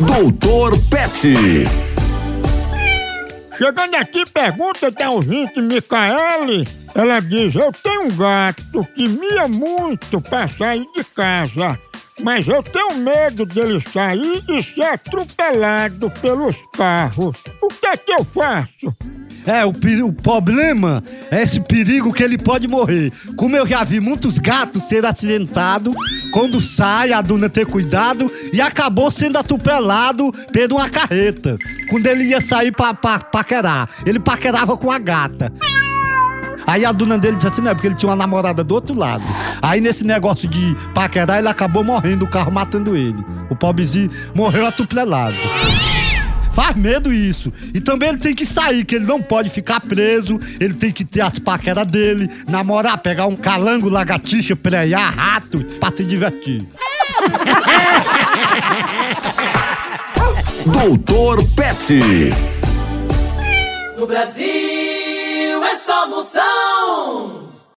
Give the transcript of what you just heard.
Doutor Pet. Chegando aqui, pergunta da ouvinte Micaele. Ela diz: Eu tenho um gato que mia muito pra sair de casa, mas eu tenho medo dele sair e ser atropelado pelos carros. O que é que eu faço? É, o, o problema é esse perigo que ele pode morrer. Como eu já vi muitos gatos serem acidentados, quando sai, a dona ter cuidado e acabou sendo atropelado por uma carreta. Quando ele ia sair pra, pra paquerar, ele paquerava com a gata. Aí a dona dele disse assim, não, é porque ele tinha uma namorada do outro lado. Aí nesse negócio de paquerar, ele acabou morrendo, o carro matando ele. O pobrezinho morreu atropelado. Faz medo isso. E também ele tem que sair, que ele não pode ficar preso. Ele tem que ter as paqueras dele, namorar, pegar um calango, lagartixa, prear, rato, pra se divertir. Doutor Pet. No Brasil é só moção.